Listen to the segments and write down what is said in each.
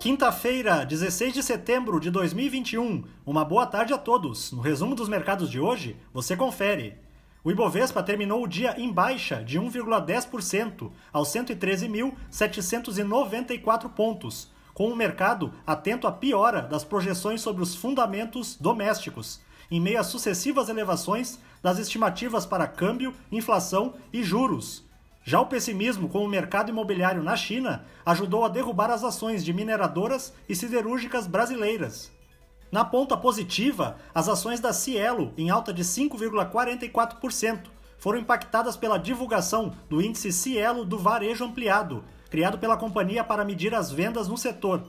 Quinta-feira, 16 de setembro de 2021. Uma boa tarde a todos. No resumo dos mercados de hoje, você confere. O Ibovespa terminou o dia em baixa de 1,10% aos 113.794 pontos, com o mercado atento à piora das projeções sobre os fundamentos domésticos, em meio às sucessivas elevações das estimativas para câmbio, inflação e juros já o pessimismo com o mercado imobiliário na China ajudou a derrubar as ações de mineradoras e siderúrgicas brasileiras. Na ponta positiva, as ações da Cielo, em alta de 5,44%, foram impactadas pela divulgação do índice Cielo do Varejo Ampliado, criado pela companhia para medir as vendas no setor.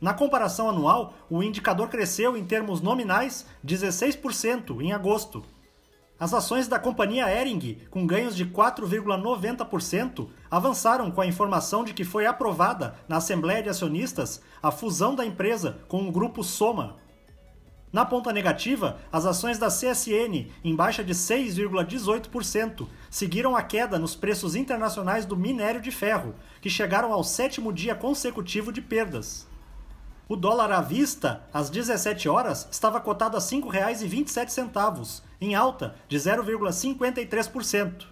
Na comparação anual, o indicador cresceu em termos nominais 16% em agosto. As ações da companhia Ering, com ganhos de 4,90%, avançaram com a informação de que foi aprovada na Assembleia de Acionistas a fusão da empresa com o grupo Soma. Na ponta negativa, as ações da CSN, em baixa de 6,18%, seguiram a queda nos preços internacionais do minério de ferro, que chegaram ao sétimo dia consecutivo de perdas. O dólar à vista, às 17 horas, estava cotado a R$ 5,27, em alta de 0,53%.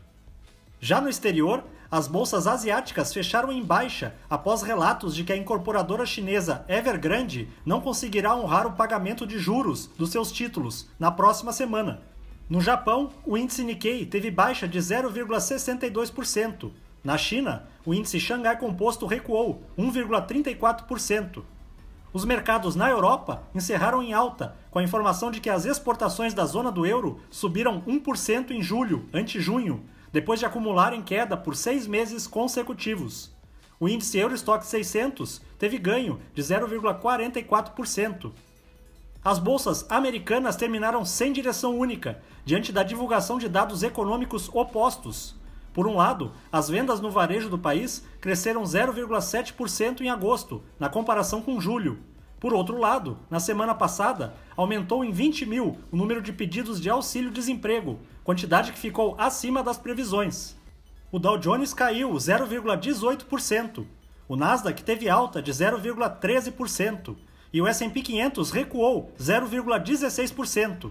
Já no exterior, as bolsas asiáticas fecharam em baixa após relatos de que a incorporadora chinesa Evergrande não conseguirá honrar o pagamento de juros dos seus títulos na próxima semana. No Japão, o índice Nikkei teve baixa de 0,62%. Na China, o índice Xangai Composto recuou 1,34%. Os mercados na Europa encerraram em alta, com a informação de que as exportações da zona do euro subiram 1% em julho, ante junho, depois de acumularem queda por seis meses consecutivos. O índice Eurostock 600 teve ganho de 0,44%. As bolsas americanas terminaram sem direção única, diante da divulgação de dados econômicos opostos. Por um lado, as vendas no varejo do país cresceram 0,7% em agosto, na comparação com julho. Por outro lado, na semana passada, aumentou em 20 mil o número de pedidos de auxílio-desemprego, quantidade que ficou acima das previsões. O Dow Jones caiu 0,18%, o Nasdaq teve alta de 0,13% e o S&P 500 recuou 0,16%.